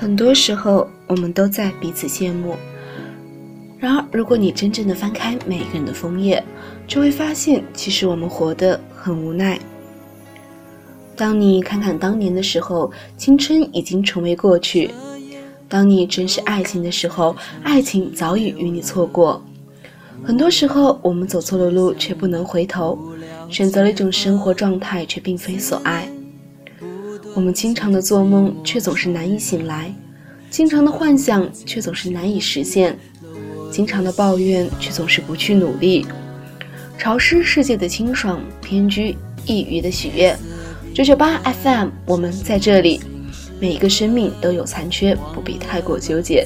很多时候，我们都在彼此羡慕。然而，如果你真正的翻开每个人的枫叶，就会发现，其实我们活得很无奈。当你看看当年的时候，青春已经成为过去；当你珍视爱情的时候，爱情早已与你错过。很多时候，我们走错了路，却不能回头；选择了一种生活状态，却并非所爱。我们经常的做梦，却总是难以醒来；经常的幻想，却总是难以实现；经常的抱怨，却总是不去努力。潮湿世界的清爽，偏居一隅的喜悦。九九八 FM，我们在这里。每一个生命都有残缺，不必太过纠结；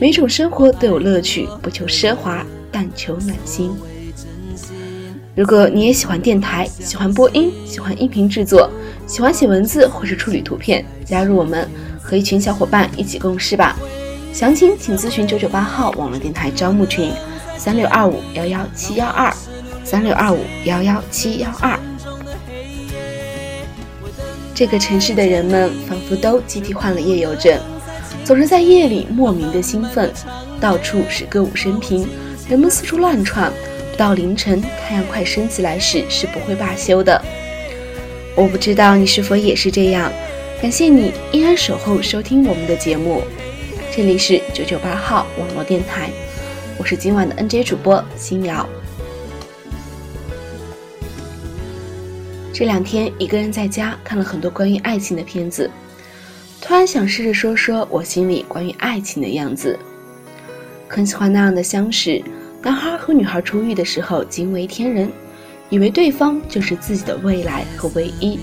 每种生活都有乐趣，不求奢华，但求暖心。如果你也喜欢电台，喜欢播音，喜欢音频制作。喜欢写文字或是处理图片，加入我们，和一群小伙伴一起共事吧。详情请咨询九九八号网络电台招募群：三六二五幺幺七幺二，三六二五幺幺七幺二。这个城市的人们仿佛都集体患了夜游症，总是在夜里莫名的兴奋，到处是歌舞升平，人们四处乱窜，到凌晨，太阳快升起来时是不会罢休的。我不知道你是否也是这样，感谢你依然守候收听我们的节目。这里是九九八号网络电台，我是今晚的 NJ 主播新瑶。这两天一个人在家看了很多关于爱情的片子，突然想试着说说我心里关于爱情的样子。很喜欢那样的相识，男孩和女孩初遇的时候惊为天人。以为对方就是自己的未来和唯一，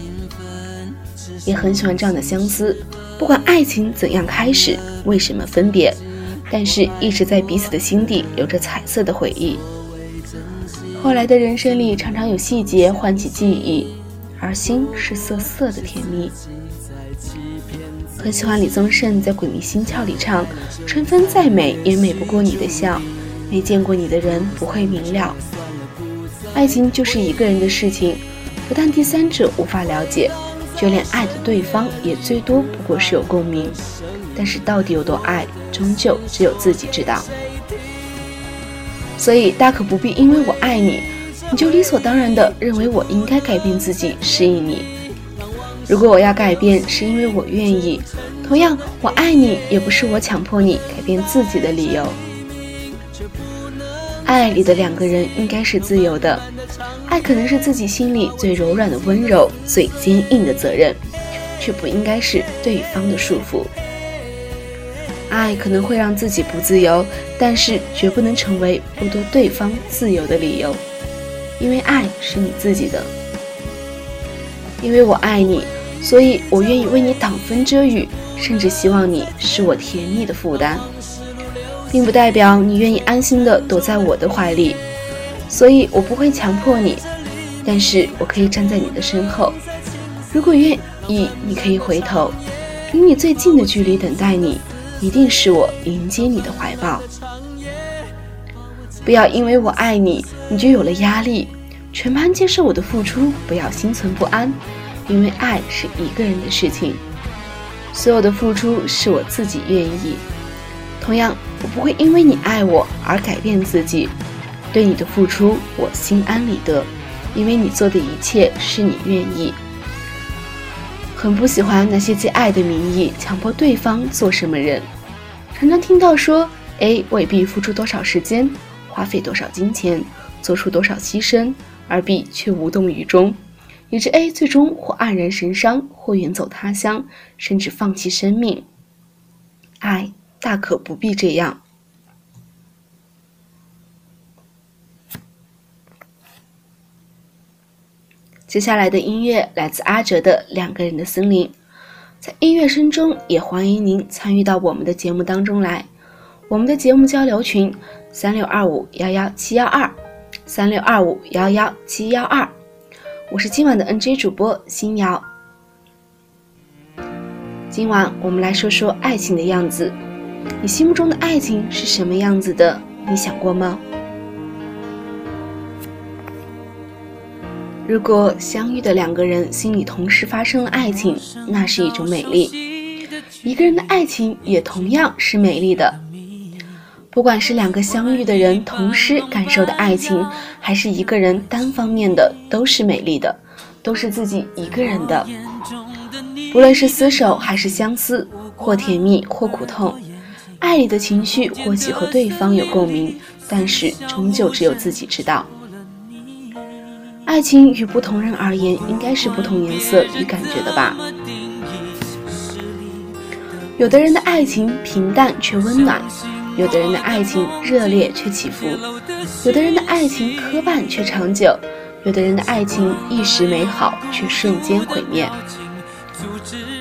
也很喜欢这样的相思。不管爱情怎样开始，为什么分别，但是一直在彼此的心底留着彩色的回忆。后来的人生里，常常有细节唤起记忆，而心是涩涩的甜蜜。很喜欢李宗盛在《鬼迷心窍》里唱：“春风再美，也美不过你的笑。没见过你的人，不会明了。”爱情就是一个人的事情，不但第三者无法了解，就连爱的对方也最多不过是有共鸣。但是到底有多爱，终究只有自己知道。所以大可不必因为我爱你，你就理所当然的认为我应该改变自己适应你。如果我要改变，是因为我愿意，同样我爱你也不是我强迫你改变自己的理由。爱里的两个人应该是自由的，爱可能是自己心里最柔软的温柔，最坚硬的责任，却不应该是对方的束缚。爱可能会让自己不自由，但是绝不能成为剥夺对方自由的理由，因为爱是你自己的。因为我爱你，所以我愿意为你挡风遮雨，甚至希望你是我甜蜜的负担。并不代表你愿意安心的躲在我的怀里，所以我不会强迫你，但是我可以站在你的身后。如果愿意，你可以回头，离你最近的距离等待你，一定是我迎接你的怀抱。不要因为我爱你，你就有了压力，全盘接受我的付出，不要心存不安，因为爱是一个人的事情，所有的付出是我自己愿意。同样，我不会因为你爱我而改变自己，对你的付出我心安理得，因为你做的一切是你愿意。很不喜欢那些借爱的名义强迫对方做什么人，常常听到说 A 未必付出多少时间，花费多少金钱，做出多少牺牲，而 B 却无动于衷，以致 A 最终或黯然神伤，或远走他乡，甚至放弃生命。爱。大可不必这样。接下来的音乐来自阿哲的《两个人的森林》，在音乐声中，也欢迎您参与到我们的节目当中来。我们的节目交流群：三六二五幺幺七幺二，三六二五幺幺七幺二。我是今晚的 NJ 主播新瑶。今晚我们来说说爱情的样子。你心目中的爱情是什么样子的？你想过吗？如果相遇的两个人心里同时发生了爱情，那是一种美丽。一个人的爱情也同样是美丽的。不管是两个相遇的人同时感受的爱情，还是一个人单方面的，都是美丽的，都是自己一个人的。不论是厮守还是相思，或甜蜜或苦痛，爱里的情绪或许和对方有共鸣，但是终究只有自己知道。爱情与不同人而言，应该是不同颜色与感觉的吧。有的人的爱情平淡却温暖。有的人的爱情热烈却起伏，有的人的爱情磕绊却长久，有的人的爱情一时美好却瞬间毁灭。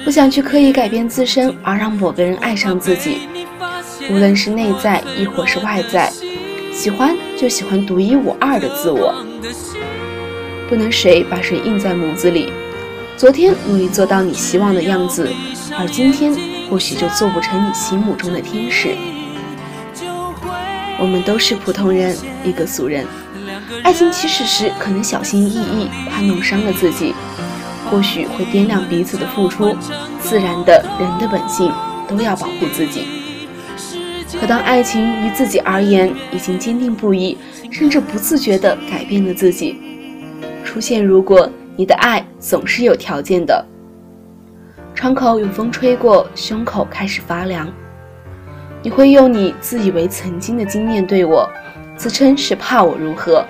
不想去刻意改变自身，而让某个人爱上自己，无论是内在亦或是外在，喜欢就喜欢独一无二的自我，不能谁把谁印在模子里。昨天努力做到你希望的样子，而今天或许就做不成你心目中的天使。我们都是普通人，一个俗人。爱情起始时可能小心翼翼，怕弄伤了自己，或许会掂量彼此的付出。自然的，人的本性都要保护自己。可当爱情于自己而言已经坚定不移，甚至不自觉地改变了自己，出现如果你的爱总是有条件的，窗口有风吹过，胸口开始发凉。你会用你自以为曾经的经验对我，自称是怕我如何？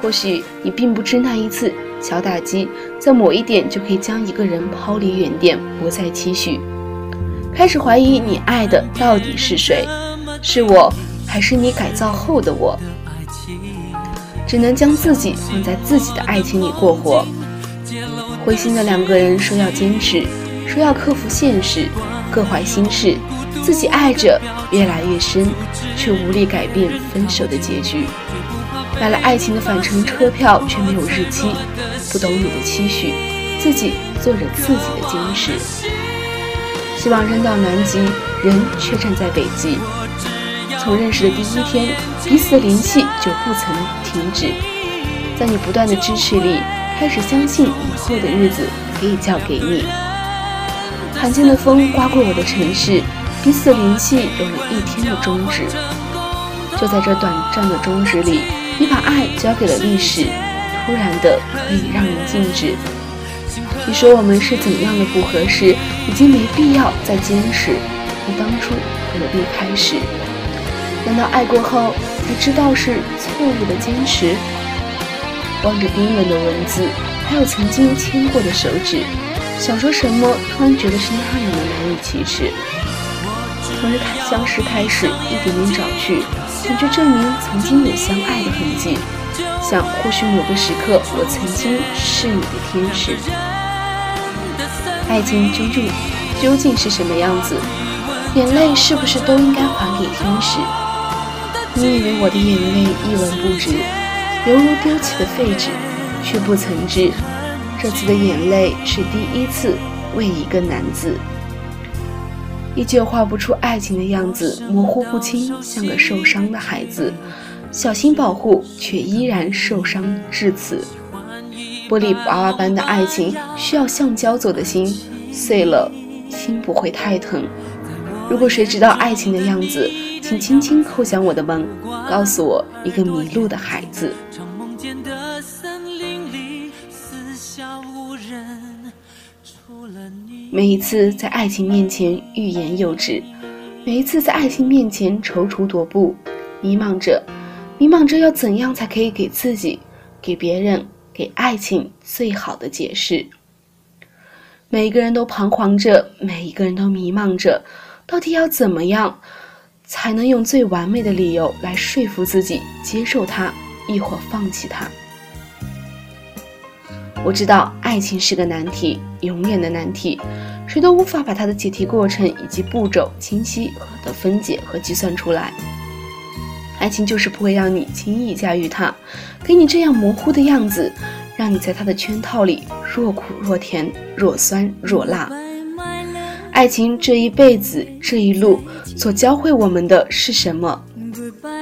或许你并不知那一次小打击，在某一点就可以将一个人抛离原点，不再期许。开始怀疑你爱的到底是谁？是我，还是你改造后的我？只能将自己放在自己的爱情里过活。灰心的两个人说要坚持，说要克服现实，各怀心事。自己爱着越来越深，却无力改变分手的结局。买了爱情的返程车票，却没有日期。不懂你的期许，自己做着自己的坚持。希望扔到南极，人却站在北极。从认识的第一天，彼此的联系就不曾停止。在你不断的支持里，开始相信以后的日子可以交给你。罕见的风刮过我的城市。彼此的联系有了一天的终止，就在这短暂的终止里，你把爱交给了历史，突然的可以让人静止。你说我们是怎样的不合适，已经没必要再坚持。你当初何必开始？难道爱过后才知道是错误的坚持？望着冰冷的文字，还有曾经牵过的手指，想说什么，突然觉得是那样的难以启齿。从日开相识开始，一点点找去，想去证明曾经有相爱的痕迹。想或许某个时刻，我曾经是你的天使。爱情究竟究竟是什么样子？眼泪是不是都应该还给天使？你以为我的眼泪一文不值，犹如丢弃的废纸，却不曾知，这次的眼泪是第一次为一个男子。依旧画不出爱情的样子，模糊不清，像个受伤的孩子，小心保护，却依然受伤至此。玻璃娃娃般的爱情，需要橡胶做的心，碎了，心不会太疼。如果谁知道爱情的样子，请轻轻叩响我的门，告诉我一个迷路的孩子。每一次在爱情面前欲言又止，每一次在爱情面前踌躇踱步，迷茫着，迷茫着要怎样才可以给自己、给别人、给爱情最好的解释。每一个人都彷徨着，每一个人都迷茫着，到底要怎么样才能用最完美的理由来说服自己接受他，亦或放弃他？我知道爱情是个难题，永远的难题，谁都无法把它的解题过程以及步骤清晰的分解和计算出来。爱情就是不会让你轻易驾驭它，给你这样模糊的样子，让你在它的圈套里若苦若甜，若酸若辣。爱情这一辈子这一路所教会我们的是什么？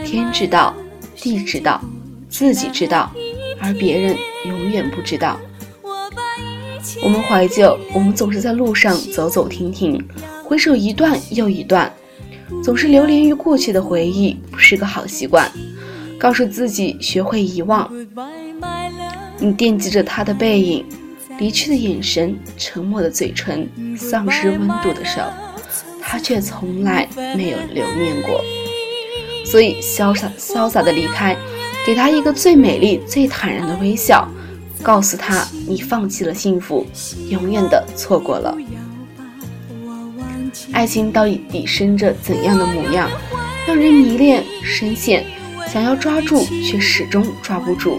天知道，地知道，自己知道，而别人永远不知道。我们怀旧，我们总是在路上走走停停，回首一段又一段，总是流连于过去的回忆，不是个好习惯。告诉自己学会遗忘。你惦记着他的背影，离去的眼神，沉默的嘴唇，丧失温度的手，他却从来没有留念过。所以潇洒潇洒的离开，给他一个最美丽、最坦然的微笑，告诉他你放弃了幸福，永远的错过了。爱情到底生着怎样的模样，让人迷恋深陷？想要抓住，却始终抓不住。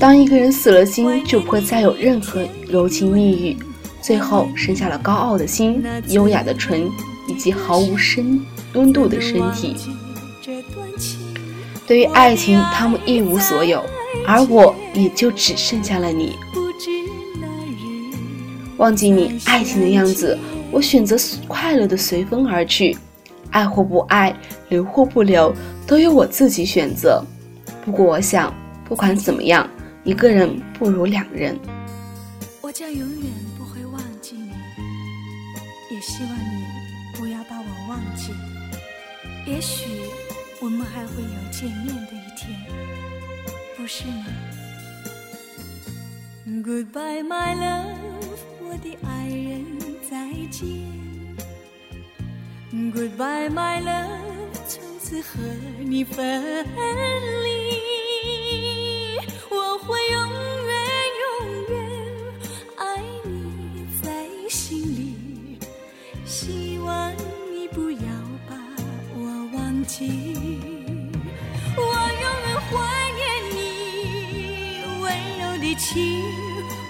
当一个人死了心，就不会再有任何柔情蜜语，最后剩下了高傲的心、优雅的唇，以及毫无深温度的身体。对于爱情，他们一无所有，而我也就只剩下了你。忘记你爱情的样子，我选择快乐的随风而去。爱或不爱，留或不留，都由我自己选择。不过，我想，不管怎么样，一个人不如两人。我将永远不会忘记你，也希望你不要把我忘记。也许我们还会有见面的一天，不是吗？Goodbye, my love，我的爱人，再见。Goodbye, my love，从此和你分离。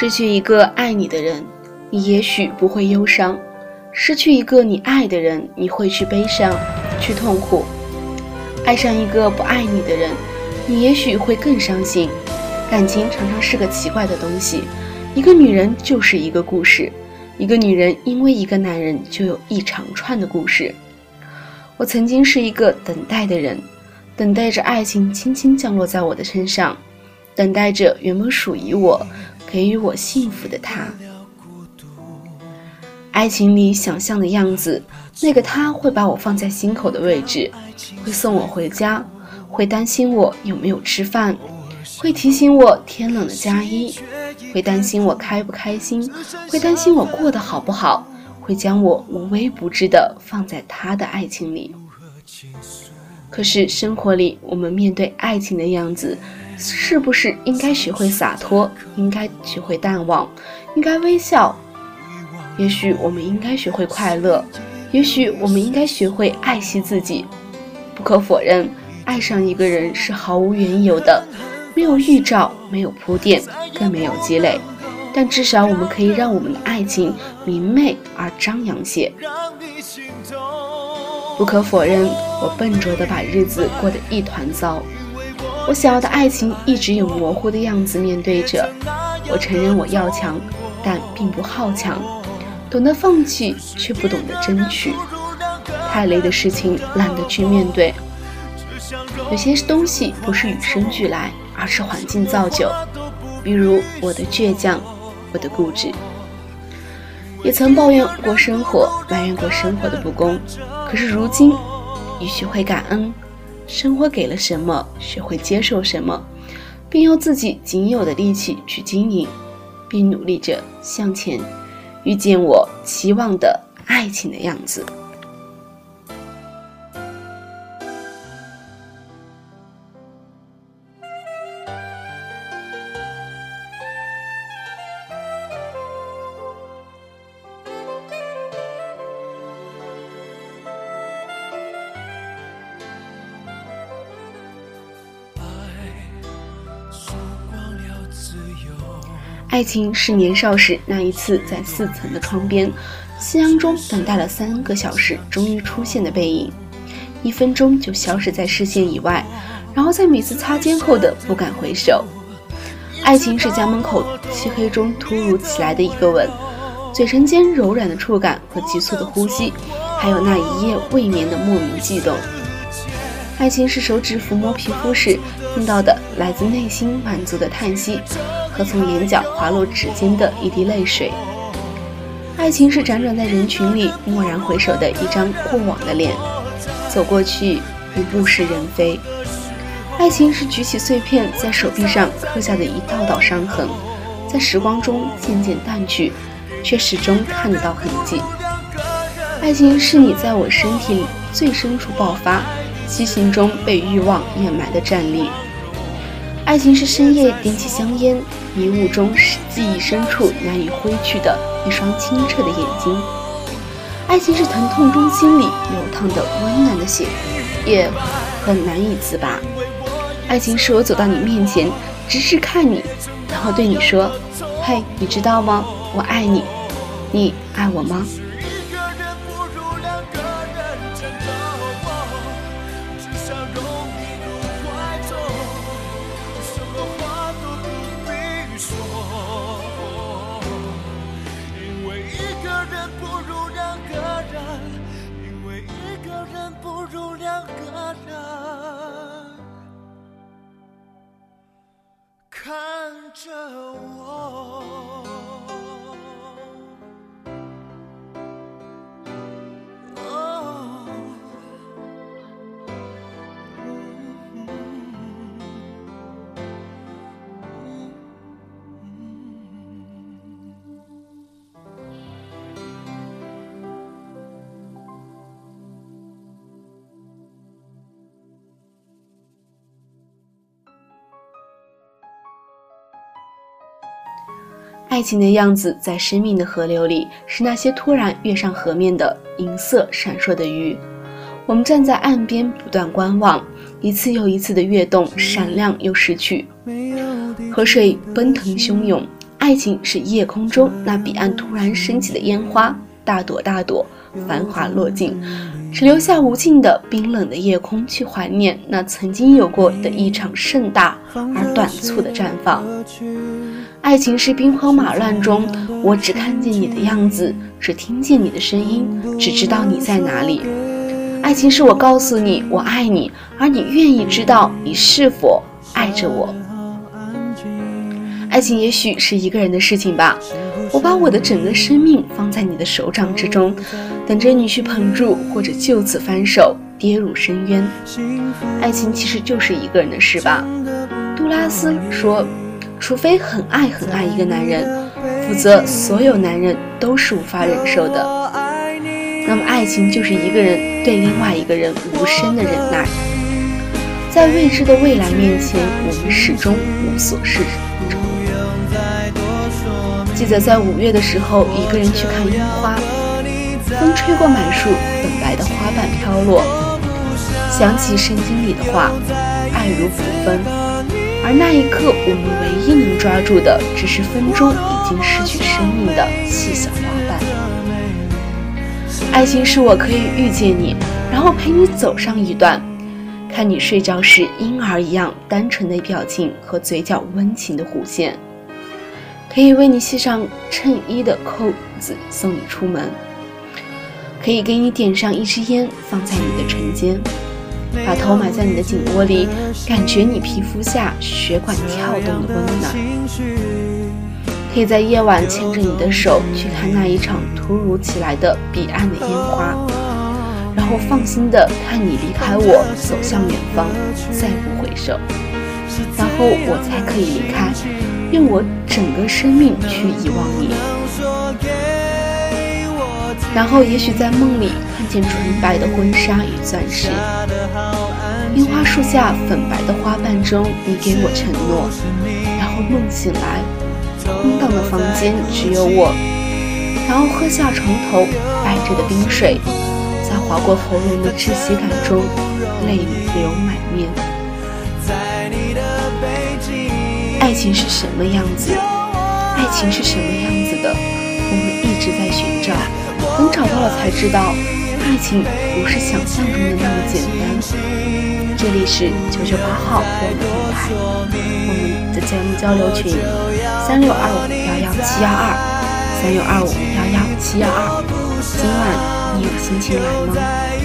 失去一个爱你的人，你也许不会忧伤；失去一个你爱的人，你会去悲伤，去痛苦。爱上一个不爱你的人，你也许会更伤心。感情常常是个奇怪的东西，一个女人就是一个故事，一个女人因为一个男人就有一长串的故事。我曾经是一个等待的人，等待着爱情轻轻降落在我的身上，等待着原本属于我。给予我幸福的他，爱情里想象的样子，那个他会把我放在心口的位置，会送我回家，会担心我有没有吃饭，会提醒我天冷了加衣，会担心我开不开心，会担心我过得好不好，会将我无微不至的放在他的爱情里。可是生活里，我们面对爱情的样子。是不是应该学会洒脱？应该学会淡忘？应该微笑？也许我们应该学会快乐？也许我们应该学会爱惜自己？不可否认，爱上一个人是毫无缘由的，没有预兆，没有铺垫，更没有积累。但至少我们可以让我们的爱情明媚而张扬些。不可否认，我笨拙地把日子过得一团糟。我想要的爱情一直有模糊的样子面对着，我承认我要强，但并不好强，懂得放弃却不懂得争取，太累的事情懒得去面对。有些东西不是与生俱来，而是环境造就，比如我的倔强，我的固执。也曾抱怨过生活，埋怨过生活的不公，可是如今已学会感恩。生活给了什么，学会接受什么，并用自己仅有的力气去经营，并努力着向前，遇见我期望的爱情的样子。爱情是年少时那一次在四层的窗边，夕阳中等待了三个小时，终于出现的背影，一分钟就消失在视线以外，然后在每次擦肩后的不敢回首。爱情是家门口漆黑中突如其来的一个吻，嘴唇间柔软的触感和急促的呼吸，还有那一夜未眠的莫名悸动。爱情是手指抚摸皮肤时听到的来自内心满足的叹息，和从眼角滑落指尖的一滴泪水。爱情是辗转在人群里蓦然回首的一张过往的脸，走过去已物是人非。爱情是举起碎片，在手臂上刻下的一道道伤痕，在时光中渐渐淡去，却始终看得到痕迹。爱情是你在我身体里最深处爆发，激情中被欲望掩埋的战栗。爱情是深夜点起香烟，迷雾中记忆深处难以挥去的一双清澈的眼睛。爱情是疼痛中心里流淌的温暖的血液，很难以自拔。爱情是我走到你面前，直视看你，然后对你说：“嘿，你知道吗？我爱你，你爱我吗？”着我。爱情的样子，在生命的河流里，是那些突然跃上河面的银色闪烁的鱼。我们站在岸边，不断观望，一次又一次的跃动，闪亮又逝去。河水奔腾汹涌，爱情是夜空中那彼岸突然升起的烟花，大朵大朵，繁华落尽，只留下无尽的冰冷的夜空，去怀念那曾经有过的一场盛大而短促的绽放。爱情是兵荒马乱中，我只看见你的样子，只听见你的声音，只知道你在哪里。爱情是我告诉你我爱你，而你愿意知道你是否爱着我。爱情也许是一个人的事情吧，我把我的整个生命放在你的手掌之中，等着你去捧住，或者就此翻手跌入深渊。爱情其实就是一个人的事吧。杜拉斯说。除非很爱很爱一个男人，否则所有男人都是无法忍受的。那么，爱情就是一个人对另外一个人无声的忍耐。在未知的未来面前，我们始终无所适从。记得在五月的时候，一个人去看樱花，风吹过满树粉白的花瓣飘落，想起圣经里的话：“爱如蒲风。”而那一刻，我们唯一能抓住的，只是风中已经失去生命的细小花瓣。爱情是我可以遇见你，然后陪你走上一段，看你睡觉时婴儿一样单纯的表情和嘴角温情的弧线，可以为你系上衬衣的扣子送你出门，可以给你点上一支烟放在你的唇间。把头埋在你的颈窝里，感觉你皮肤下血管跳动的温暖。可以在夜晚牵着你的手去看那一场突如其来的彼岸的烟花，然后放心的看你离开我，走向远方，再不回首。然后我才可以离开，用我整个生命去遗忘你。然后也许在梦里看见纯白的婚纱与钻石。樱花树下粉白的花瓣中，你给我承诺。然后梦醒来，空荡的房间只有我。然后喝下床头摆着的冰水，在划过喉咙的窒息感中，泪流满面。爱情是什么样子？爱情是什么样子的，我们一直在寻找，等找到了才知道，爱情不是想象中的那么简单。这里是九九八号我们电台，我们的节目交流群三六二五幺幺七幺二三六二五幺幺七幺二，今晚你有心情来吗？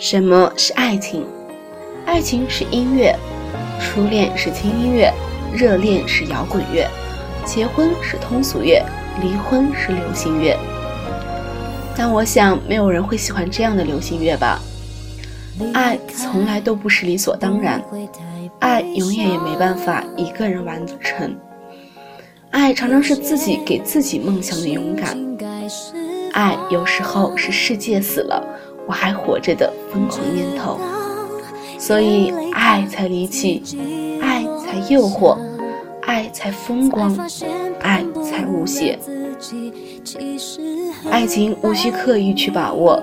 什么是爱情？爱情是音乐，初恋是轻音乐，热恋是摇滚乐，结婚是通俗乐，离婚是流行乐。但我想，没有人会喜欢这样的流行乐吧？爱从来都不是理所当然，爱永远也没办法一个人完成，爱常常是自己给自己梦想的勇敢，爱有时候是世界死了。我还活着的疯狂念头，所以爱才离奇，爱才诱惑，爱才风光，爱才无邪。爱情无需刻意去把握，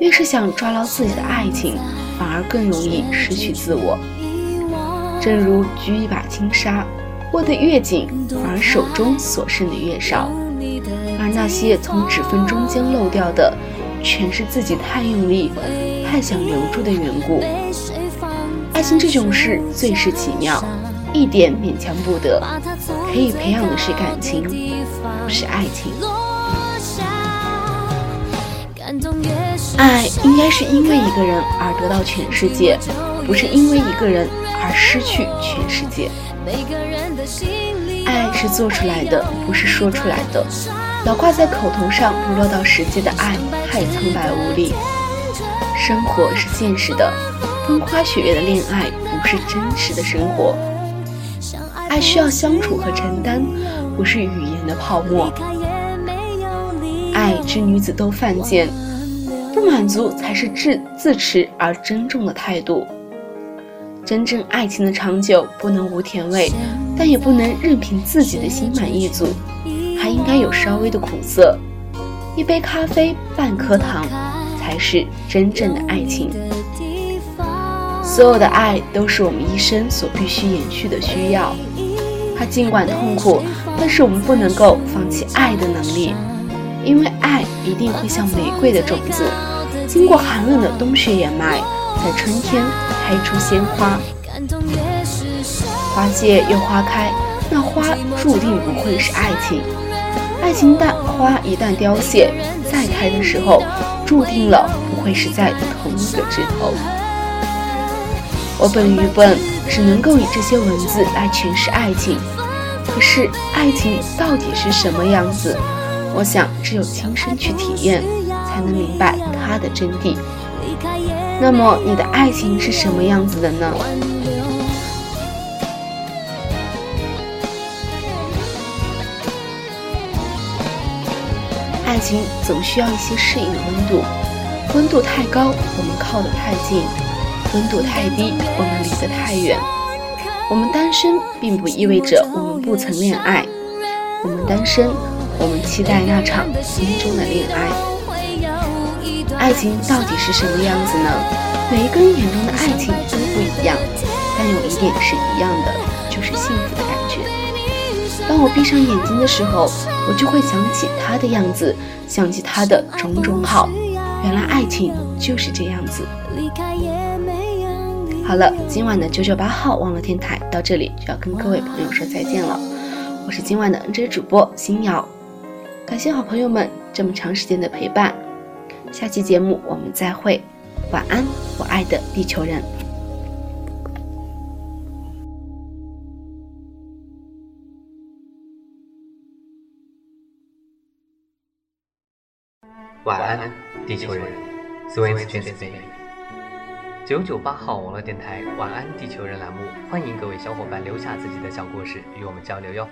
越是想抓牢自己的爱情，反而更容易失去自我。正如举一把轻纱，握得越紧，反而手中所剩的越少，而那些从指缝中间漏掉的。全是自己太用力、太想留住的缘故。爱情这种事最是奇妙，一点勉强不得。可以培养的是感情，不是爱情。爱应该是因为一个人而得到全世界，不是因为一个人而失去全世界。爱是做出来的，不是说出来的。老挂在口头上，不落到实际的爱，太苍白无力。生活是现实的，风花雪月的恋爱不是真实的生活。爱需要相处和承担，不是语言的泡沫。爱之女子都犯贱，不满足才是自自持而珍重的态度。真正爱情的长久，不能无甜味，但也不能任凭自己的心满意足。还应该有稍微的苦涩，一杯咖啡，半颗糖，才是真正的爱情。所有的爱都是我们一生所必须延续的需要。它尽管痛苦，但是我们不能够放弃爱的能力，因为爱一定会像玫瑰的种子，经过寒冷的冬雪掩埋，在春天开出鲜花。花谢又花开，那花注定不会是爱情。爱情淡花一旦凋谢，再开的时候，注定了不会是在同一个枝头。我本愚笨，只能够以这些文字来诠释爱情。可是爱情到底是什么样子？我想只有亲身去体验，才能明白它的真谛。那么你的爱情是什么样子的呢？爱情总需要一些适应的温度，温度太高，我们靠得太近；温度太低，我们离得太远。我们单身，并不意味着我们不曾恋爱。我们单身，我们期待那场心中的恋爱。爱情到底是什么样子呢？每一个人眼中的爱情都不一样。但有一点是一样的，就是幸福的感觉。当我闭上眼睛的时候，我就会想起他的样子，想起他的种种好。原来爱情就是这样子。好了，今晚的九九八号网络电台到这里就要跟各位朋友说再见了。我是今晚的 NJ 主播新瑶，感谢好朋友们这么长时间的陪伴。下期节目我们再会，晚安，我爱的地球人。晚安，地球人。Sweet dreams, baby。九九八号网络电台“晚安地球人”栏目，欢迎各位小伙伴留下自己的小故事与我们交流哟。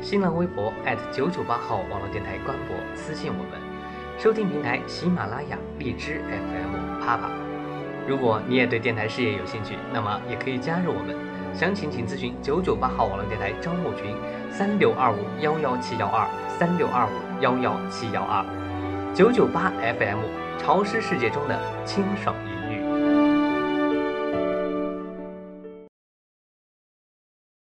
新浪微博九九八号网络电台官博私信我们，收听平台喜马拉雅、荔枝 FM、啪啪。如果你也对电台事业有兴趣，那么也可以加入我们，详情请咨询九九八号网络电台招募群：三六二五幺幺七幺二三六二五幺幺七幺二九九八 FM。潮湿世界中的清爽。